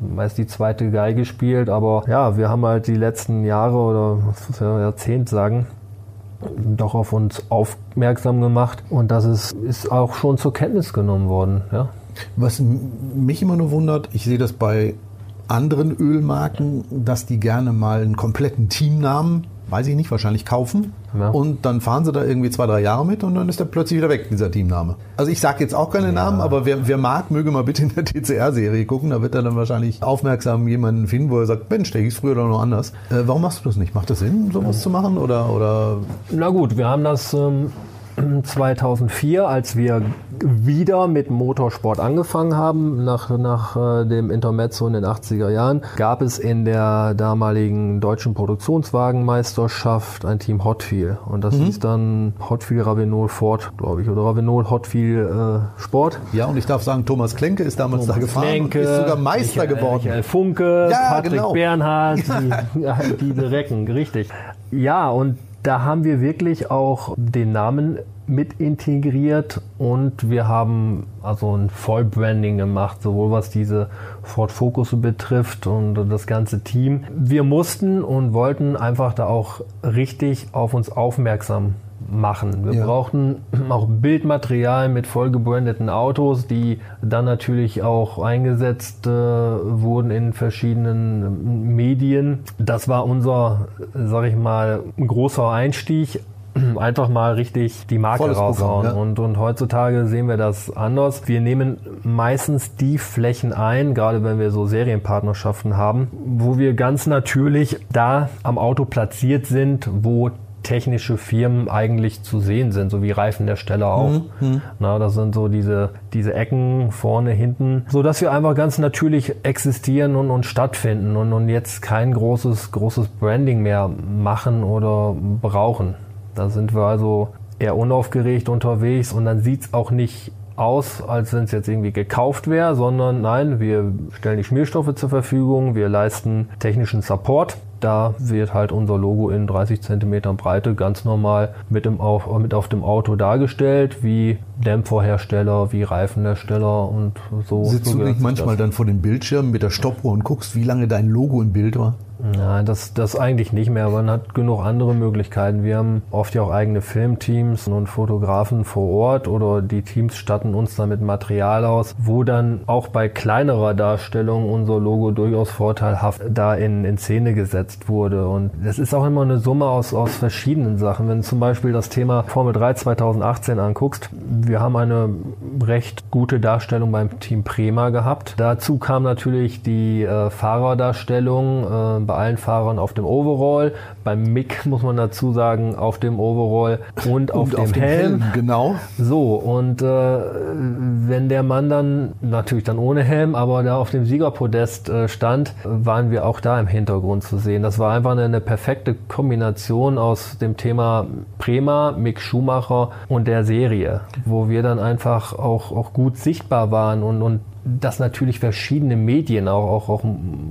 meist die zweite Geige spielt, aber ja, wir haben halt die letzten Jahre oder Jahrzehnt sagen, doch auf uns aufmerksam gemacht und das ist, ist auch schon zur Kenntnis genommen worden. Ja. Was mich immer nur wundert, ich sehe das bei anderen Ölmarken, dass die gerne mal einen kompletten Teamnamen weiß ich nicht, wahrscheinlich kaufen. Ja. Und dann fahren sie da irgendwie zwei, drei Jahre mit und dann ist er plötzlich wieder weg, dieser Teamname. Also ich sage jetzt auch keine ja. Namen, aber wer, wer mag, möge mal bitte in der TCR-Serie gucken. Da wird er dann wahrscheinlich aufmerksam jemanden finden, wo er sagt, Mensch, der hieß früher doch noch anders. Äh, warum machst du das nicht? Macht das Sinn, sowas ja. zu machen? Oder, oder? Na gut, wir haben das ähm, 2004, als wir wieder mit Motorsport angefangen haben, nach, nach äh, dem Intermezzo in den 80er Jahren, gab es in der damaligen deutschen Produktionswagenmeisterschaft ein Team Hotfield. Und das mhm. hieß dann Hotfield Ravenol Ford, glaube ich, oder Ravenol Hotfield äh, Sport. Ja, und ich darf sagen, Thomas Klenke ist damals Thomas da gefahren Klenke, und ist sogar Meister Michael, geworden. Michael Funke, ja, Patrick genau. Bernhardt, die, ja, diese Recken, richtig. Ja, und da haben wir wirklich auch den Namen mit integriert und wir haben also ein Vollbranding gemacht, sowohl was diese Ford Focus betrifft und das ganze Team. Wir mussten und wollten einfach da auch richtig auf uns aufmerksam machen. Wir ja. brauchten auch Bildmaterial mit vollgebrandeten Autos, die dann natürlich auch eingesetzt äh, wurden in verschiedenen Medien. Das war unser, sag ich mal, großer Einstieg einfach mal richtig die Marke Volles raushauen. ja. und, und heutzutage sehen wir das anders. Wir nehmen meistens die Flächen ein, gerade wenn wir so Serienpartnerschaften haben, wo wir ganz natürlich da am Auto platziert sind, wo technische Firmen eigentlich zu sehen sind, so wie Reifenhersteller auch. Mhm, mhm. Na, das sind so diese, diese Ecken vorne, hinten, so dass wir einfach ganz natürlich existieren und, und stattfinden und, und jetzt kein großes, großes Branding mehr machen oder brauchen. Da sind wir also eher unaufgeregt unterwegs und dann sieht es auch nicht aus, als wenn es jetzt irgendwie gekauft wäre, sondern nein, wir stellen die Schmierstoffe zur Verfügung, wir leisten technischen Support da wird halt unser Logo in 30 cm Breite ganz normal mit, im auf, mit auf dem Auto dargestellt, wie Dämpferhersteller, wie Reifenhersteller und so. Sitzt so du nicht manchmal das. dann vor dem Bildschirm mit der Stoppuhr und guckst, wie lange dein Logo im Bild war? Nein, das, das eigentlich nicht mehr. Man hat genug andere Möglichkeiten. Wir haben oft ja auch eigene Filmteams und Fotografen vor Ort oder die Teams statten uns dann mit Material aus, wo dann auch bei kleinerer Darstellung unser Logo durchaus vorteilhaft da in, in Szene gesetzt wurde. Und das ist auch immer eine Summe aus, aus verschiedenen Sachen. Wenn du zum Beispiel das Thema Formel 3 2018 anguckst, wir haben eine recht gute Darstellung beim Team Prema gehabt. Dazu kam natürlich die äh, Fahrerdarstellung äh, bei allen Fahrern auf dem Overall, beim Mick muss man dazu sagen, auf dem Overall und auf, Und dem, auf dem Helm. Helm, genau. So, und äh, wenn der Mann dann, natürlich dann ohne Helm, aber da auf dem Siegerpodest äh, stand, waren wir auch da im Hintergrund zu sehen. Das war einfach eine, eine perfekte Kombination aus dem Thema Prema, Mick Schumacher und der Serie, wo wir dann einfach auch, auch gut sichtbar waren und, und dass natürlich verschiedene Medien, auch, auch, auch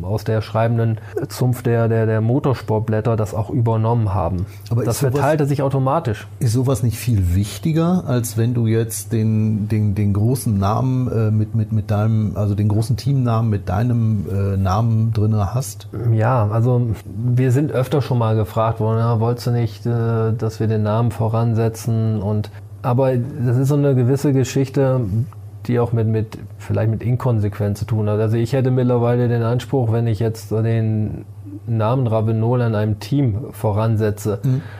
aus der schreibenden Zunft der, der, der Motorsportblätter, das auch übernommen haben. Aber das sowas- verteilte sich automatisch. Ist sowas nicht viel wichtiger, als wenn du jetzt den, den, den großen Namen äh, mit, mit, mit deinem, also den großen Teamnamen mit deinem äh, Namen drinne hast? Ja, also wir sind öfter schon mal gefragt worden, ja, wolltest du nicht, äh, dass wir den Namen voransetzen und aber das ist so eine gewisse Geschichte, die auch mit, mit vielleicht mit Inkonsequenz zu tun hat. Also ich hätte mittlerweile den Anspruch, wenn ich jetzt den Namen Ravenol an einem Team voransetze,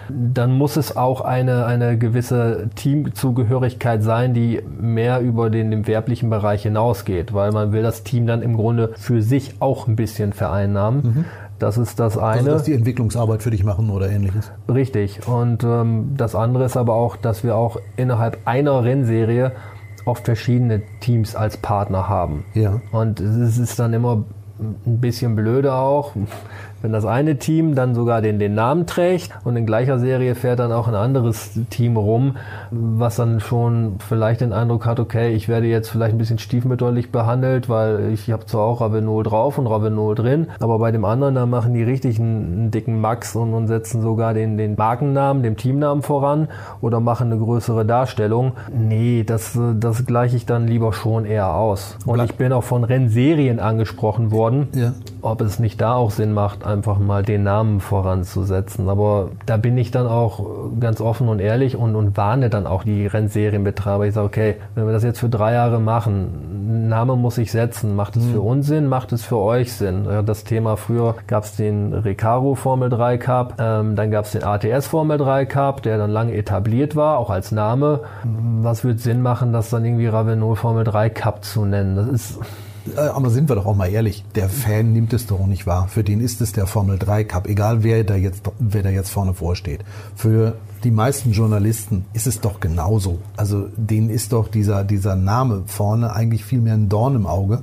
dann muss es auch eine, eine gewisse Teamzugehörigkeit sein, die mehr über den, den werblichen Bereich hinausgeht, weil man will das Team dann im Grunde für sich auch ein bisschen vereinnahmen. Das ist das eine. Also, dass die Entwicklungsarbeit für dich machen oder ähnliches. Richtig. Und ähm, das andere ist aber auch, dass wir auch innerhalb einer Rennserie oft verschiedene Teams als Partner haben. Ja. Und es ist dann immer ein bisschen blöde auch, wenn das eine Team dann sogar den, den Namen trägt und in gleicher Serie fährt dann auch ein anderes Team rum, was dann schon vielleicht den Eindruck hat, okay, ich werde jetzt vielleicht ein bisschen stiefmütterlich behandelt, weil ich habe zwar auch Ravenol drauf und Ravenol drin, aber bei dem anderen, da machen die richtig einen, einen dicken Max und, und setzen sogar den, den Markennamen, dem Teamnamen voran oder machen eine größere Darstellung. Nee, das, das gleiche ich dann lieber schon eher aus. Und ich bin auch von Rennserien angesprochen worden, Ja. ob es nicht da auch Sinn macht, einfach mal den Namen voranzusetzen. Aber da bin ich dann auch ganz offen und ehrlich und, und warne dann auch die Rennserienbetreiber. Ich sage, okay, wenn wir das jetzt für drei Jahre machen, Name muss ich setzen. Macht es für uns Sinn? Macht es für euch Sinn? Das Thema früher gab es den Recaro Formel 3 Cup, ähm, dann gab es den ATS Formel 3 Cup, der dann lange etabliert war, auch als Name. Was wird Sinn machen, das dann irgendwie Ravenol Formel 3 Cup zu nennen? Das ist Aber sind wir doch auch mal ehrlich, der Fan nimmt es doch nicht wahr. Für den ist es der Formel 3 Cup, egal wer da jetzt, wer da jetzt vorne vorsteht. Für die meisten Journalisten ist es doch genauso. Also denen ist doch dieser, dieser Name vorne eigentlich viel mehr ein Dorn im Auge,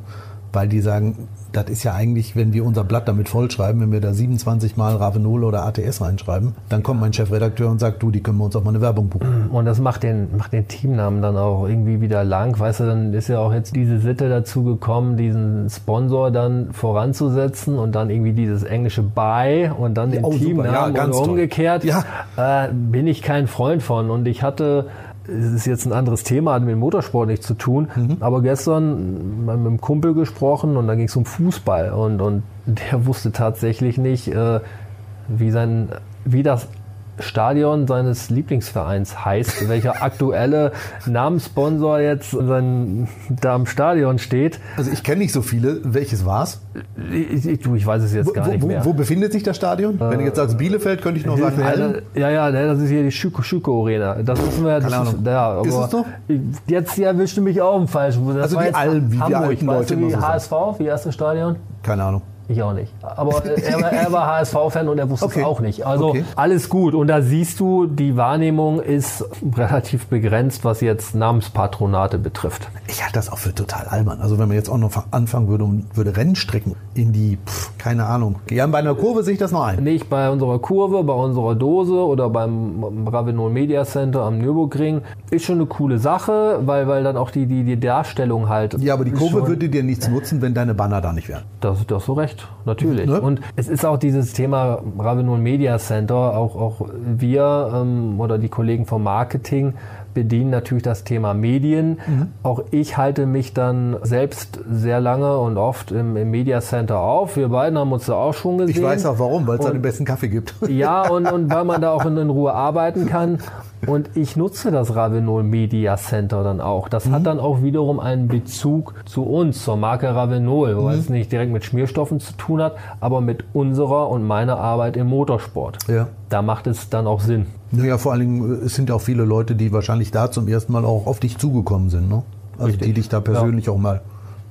weil die sagen, das ist ja eigentlich, wenn wir unser Blatt damit vollschreiben, wenn wir da 27 Mal Ravenol oder ATS reinschreiben, dann kommt mein Chefredakteur und sagt, du, die können wir uns auch mal eine Werbung buchen. Und das macht den, macht den Teamnamen dann auch irgendwie wieder lang. Weißt du, dann ist ja auch jetzt diese Sitte dazu gekommen, diesen Sponsor dann voranzusetzen und dann irgendwie dieses englische Buy und dann den oh. Teamnamen Ja, ganz und umgekehrt. Ja. Äh, bin ich kein Freund von. Und ich hatte, es ist jetzt ein anderes Thema, hat mit dem Motorsport nichts zu tun, Mhm. aber gestern mit einem Kumpel gesprochen und da ging es um Fußball und, und der wusste tatsächlich nicht, äh, wie sein, wie das Stadion seines Lieblingsvereins heißt, welcher aktuelle Namenssponsor jetzt sein, da am Stadion steht. Also ich kenne nicht so viele. Welches war's? Ich, ich, du, ich weiß es jetzt gar wo, nicht wo, mehr. wo befindet sich das Stadion? Wenn du jetzt sagst Bielefeld, könnte ich noch sagen ja, Allen. ja, ja, ne, das ist hier die Schüko, Schüko Arena. Das wissen wir. Das Keine ist, ja, aber Ist es so? Ich- Jetzt hier erwischt du mich auch im Falschen. Das Also die jetzt Alm, wie die Hamburg. alten weißt Leute du, wie. HSV, wie erste Stadion? Keine Ahnung. Ich auch nicht. Aber er, war- er war HSV-Fan und er wusste Okay. es auch nicht. Also Okay. alles gut. Und da siehst du, die Wahrnehmung ist relativ begrenzt, was jetzt Namenspatronate betrifft. Ich halte das auch für total albern. Also wenn man jetzt auch noch anfangen würde und würde Rennstrecken in die, pff, keine Ahnung. Ja, bei einer Kurve sehe ich das noch ein. Nicht bei unserer Kurve, bei unserer Dose oder beim Ravenol Media Center am Nürburgring. Ist schon eine coole Sache, weil, weil dann auch die, die, die Darstellung halt. Ja, aber die ist Kurve würde dir nichts nutzen, wenn deine Banner da nicht wären. Das, das so recht, natürlich. Ne? Und es ist auch dieses Thema Ravenol Media Center, auch, auch wir ähm, oder die Kollegen vom Marketing bedienen natürlich das Thema Medien. Mhm. Auch ich halte mich dann selbst sehr lange und oft im, im Media Center auf. Wir beiden haben uns da auch schon gesehen. Ich weiß auch warum, weil es da den besten Kaffee gibt. Ja, und, und weil man da auch in, in Ruhe arbeiten kann. Und ich nutze das Ravenol Media Center dann auch. Das Mhm. hat dann auch wiederum einen Bezug zu uns, zur Marke Ravenol, weil Mhm. es nicht direkt mit Schmierstoffen zu tun hat, aber mit unserer und meiner Arbeit im Motorsport. Ja. Da macht es dann auch Sinn. Naja, vor allen Dingen, äh, es sind ja auch viele Leute, die wahrscheinlich da zum ersten Mal auch auf dich zugekommen sind. Ne? Also Richtig. die dich da persönlich auch mal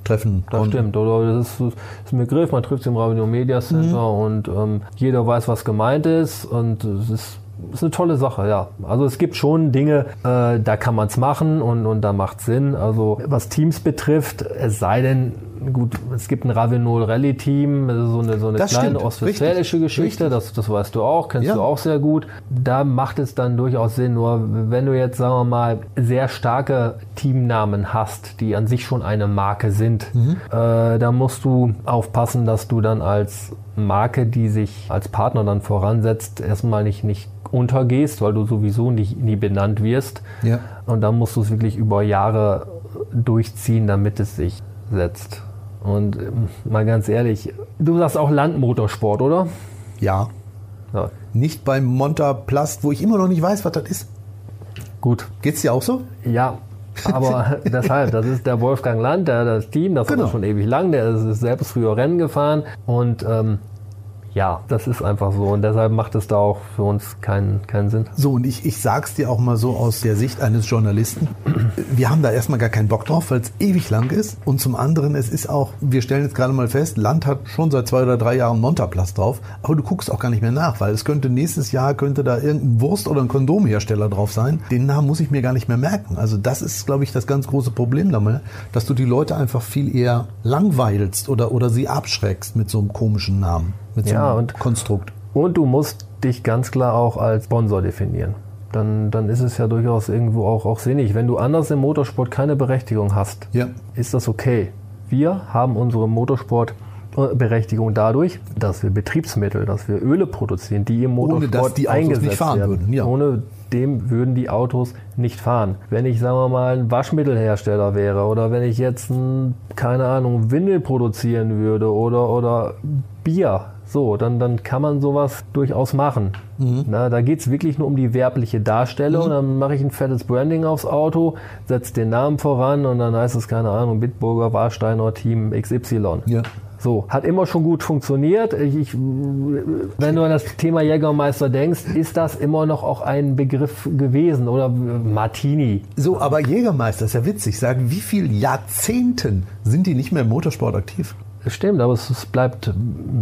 treffen Das konnten. stimmt, oder das ist, das ist ein Begriff, man trifft sich im Ravenel Media Center Mhm. und ähm, jeder weiß, was gemeint ist und es ist, ist eine tolle Sache, ja. Also es gibt schon Dinge, äh, da kann man es machen und, und da macht Sinn. Also was Teams betrifft, es sei denn, gut, es gibt ein Ravenol Rally Team, also so eine, so eine Das kleine ostwestfälische richtig, Geschichte, das, das weißt du auch, kennst Ja. du auch sehr gut. Da macht es dann durchaus Sinn, nur wenn du jetzt, sagen wir mal, sehr starke Teamnamen hast, die an sich schon eine Marke sind, äh, da musst du aufpassen, dass du dann als Marke, die sich als Partner dann voransetzt, erstmal nicht, nicht untergehst, weil du sowieso nicht, nie benannt wirst. Ja. Und dann musst du es wirklich über Jahre durchziehen, damit es sich setzt. Und ähm, mal ganz ehrlich, du sagst auch Landmotorsport, oder? Ja. Ja, Nicht beim Montaplast, wo ich immer noch nicht weiß, was das ist. gut. Geht's dir auch so? Ja, aber deshalb, das ist der Wolfgang Land, der das Team, das Genau. er schon ewig lang, der ist selbst früher Rennen gefahren und ähm, ja, das ist einfach so und deshalb macht es da auch für uns keinen, keinen Sinn. So, und ich, ich sag's dir auch mal so aus der Sicht eines Journalisten. Wir haben da erstmal gar keinen Bock drauf, weil es ewig lang ist. Und zum anderen, es ist auch, wir stellen jetzt gerade mal fest, Land hat schon seit zwei oder drei Jahren Montaplatz drauf, aber du guckst auch gar nicht mehr nach, weil es könnte nächstes Jahr könnte da irgendein Wurst- oder ein Kondomhersteller drauf sein. Den Namen muss ich mir gar nicht mehr merken. Also das ist, glaube ich, das ganz große Problem damit, dass du die Leute einfach viel eher langweilst oder, oder sie abschreckst mit so einem komischen Namen, mit so Ja, einem und- Konstrukt. Und du musst dich ganz klar auch als Sponsor definieren. Dann, dann ist es ja durchaus irgendwo auch, auch sinnig. Wenn du anders im Motorsport keine Berechtigung hast, Ja. ist das okay. Wir haben unsere Motorsportberechtigung dadurch, dass wir Betriebsmittel, dass wir Öle produzieren, die im Ohne, Motorsport dass die Autos eingesetzt nicht fahren werden. würden, ja. Ohne dem würden die Autos nicht fahren. Wenn ich, sagen wir mal, ein Waschmittelhersteller wäre oder wenn ich jetzt, ein, keine Ahnung, Windel produzieren würde oder, oder Bier, so, dann, dann kann man sowas durchaus machen. Mhm. Na, da geht es wirklich nur um die werbliche Darstellung. Dann mache ich ein fettes Branding aufs Auto, setze den Namen voran und dann heißt es, keine Ahnung, Bitburger Warsteiner Team XY. Ja. So, hat immer schon gut funktioniert. Ich, ich, wenn du an das Thema Jägermeister denkst, ist das immer noch auch ein Begriff gewesen oder Martini. So, aber Jägermeister ist ja witzig. Sagen, wie viele Jahrzehnten sind die nicht mehr im Motorsport aktiv? Stimmt, aber es, es bleibt,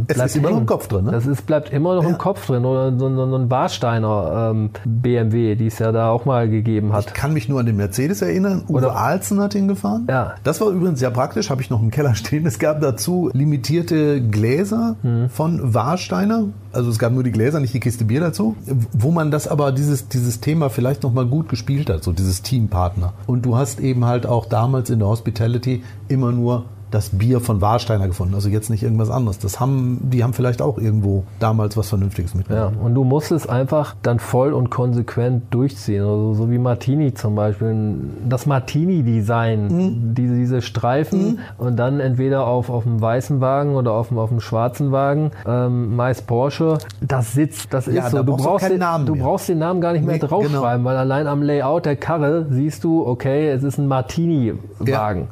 Es bleibt ist immer noch im Kopf drin, ne? Das ist, bleibt immer noch Ja. im Kopf drin. Oder so, so, so ein Warsteiner ähm, BMW, die es ja da auch mal gegeben hat. Ich kann mich nur an den Mercedes erinnern. Uwe Oder- Alzen hat ihn gefahren. Ja. Das war übrigens sehr praktisch, habe ich noch im Keller stehen. Es gab dazu limitierte Gläser Hm. von Warsteiner. Also es gab nur die Gläser, nicht die Kiste Bier dazu. Wo man das aber, dieses, dieses Thema vielleicht nochmal gut gespielt hat, so dieses Teampartner. Und du hast eben halt auch damals in der Hospitality immer nur das Bier von Warsteiner gefunden. Also jetzt nicht irgendwas anderes. Das haben, die haben vielleicht auch irgendwo damals was Vernünftiges mitgebracht. Ja, und du musst es einfach dann voll und konsequent durchziehen. Also so wie Martini zum Beispiel. Das Martini-Design, Mhm. diese, diese Streifen und dann entweder auf, auf dem weißen Wagen oder auf dem, auf dem schwarzen Wagen, ähm, meist Porsche, das sitzt, das Ja, ist so. da Du brauchst du brauchst, keinen den, Namen du mehr. brauchst den Namen gar nicht mehr Nee, genau. draufschreiben, weil allein am Layout der Karre siehst du, okay, es ist ein Martini-Wagen.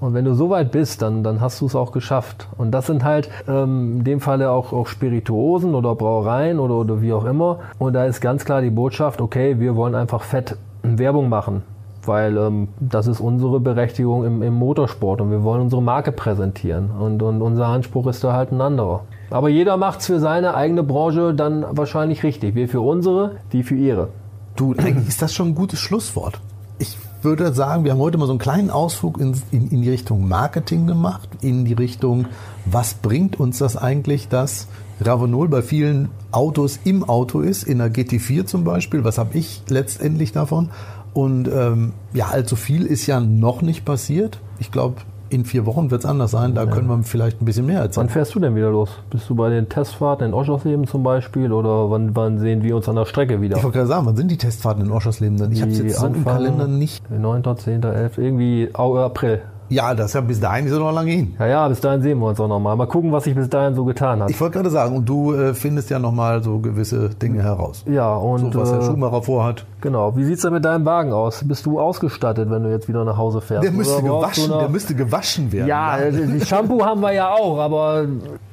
Und wenn du so weit bist, dann, dann hast du es auch geschafft. Und das sind halt ähm, in dem Falle auch, auch Spirituosen oder Brauereien oder, oder wie auch immer. Und da ist ganz klar die Botschaft, okay, wir wollen einfach fett Werbung machen. Weil ähm, das ist unsere Berechtigung im, im Motorsport und wir wollen unsere Marke präsentieren. Und, und unser Anspruch ist da halt ein anderer. Aber jeder macht es für seine eigene Branche dann wahrscheinlich richtig. Wir für unsere, die für ihre. Du, ist das schon ein gutes Schlusswort. Ich würde sagen, wir haben heute mal so einen kleinen Ausflug in, in, in die Richtung Marketing gemacht, in die Richtung, was bringt uns das eigentlich, dass Ravenol bei vielen Autos im Auto ist, in der GT4 zum Beispiel, was habe ich letztendlich davon? Und ähm, ja, allzu viel ist ja noch nicht passiert. Ich glaube, in vier Wochen wird es anders sein, da können wir vielleicht ein bisschen mehr erzählen. Wann fährst du denn wieder los? Bist du bei den Testfahrten in Oschersleben zum Beispiel oder wann, wann sehen wir uns an der Strecke wieder? Ich wollte gerade sagen, wann sind die Testfahrten in Oschersleben denn? Ich habe jetzt so im Kalender nicht. 9., 10., 11., irgendwie April. Ja, das ist ja bis dahin ist ja noch lange hin. Ja, ja, bis dahin sehen wir uns auch nochmal. Mal gucken, was sich bis dahin so getan hat. Ich wollte gerade sagen, und du äh, findest ja nochmal so gewisse Dinge heraus. ja, und So, was Herr äh, Schumacher vorhat. genau. Wie sieht's denn mit deinem Wagen aus? Bist du ausgestattet, wenn du jetzt wieder nach Hause fährst? Der müsste, gewaschen, der müsste gewaschen werden. Ja, äh, die Shampoo haben wir ja auch, aber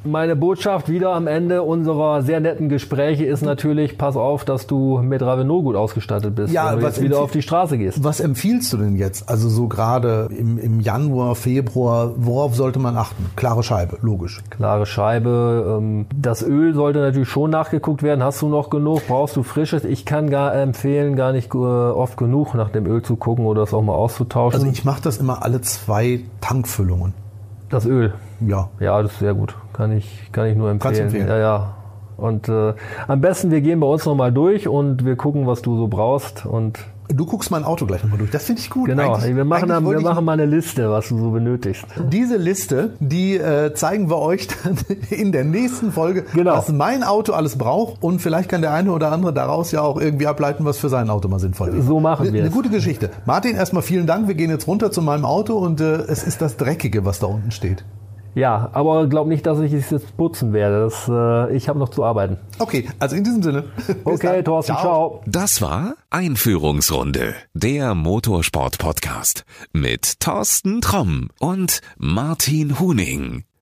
meine Botschaft wieder am Ende unserer sehr netten Gespräche ist natürlich, pass auf, dass du mit Ravenol gut ausgestattet bist, Ja, wenn du jetzt wieder auf die Straße gehst. Was empfiehlst du denn jetzt? Also so gerade im, im Januar, Februar, worauf sollte man achten? Klare Scheibe, logisch. Klare Scheibe. ähm, Das Öl sollte natürlich schon nachgeguckt werden. Hast du noch genug? Brauchst du frisches? Ich kann gar empfehlen, gar nicht äh, oft genug nach dem Öl zu gucken oder es auch mal auszutauschen. Also ich mache das immer alle zwei Tankfüllungen. das Öl. Ja. Ja, das ist sehr gut. Kann ich, kann ich nur empfehlen. Kannst empfehlen. Ja, ja. Und äh, am besten, wir gehen bei uns nochmal durch und wir gucken, was du so brauchst. Und Du guckst mein Auto gleich nochmal durch. Das finde ich gut. genau, Eigentlich- wir machen, dann, wir machen mal eine Liste, was du so benötigst. Diese Liste, die äh, zeigen wir euch dann in der nächsten Folge, Genau. was mein Auto alles braucht. Und vielleicht kann der eine oder andere daraus ja auch irgendwie ableiten, was für sein Auto mal sinnvoll ist. So machen Eine- wir Eine es. gute Geschichte. Martin, erstmal vielen Dank. Wir gehen jetzt runter zu meinem Auto und äh, es ist das Dreckige, was da unten steht. Ja, aber glaub nicht, dass ich es jetzt putzen werde. Das, äh, ich habe noch zu arbeiten. Okay, also in diesem Sinne. Okay. Thorsten, ciao. Das war Einführungsrunde, der Motorsport-Podcast mit Thorsten Tromm und Martin Huning.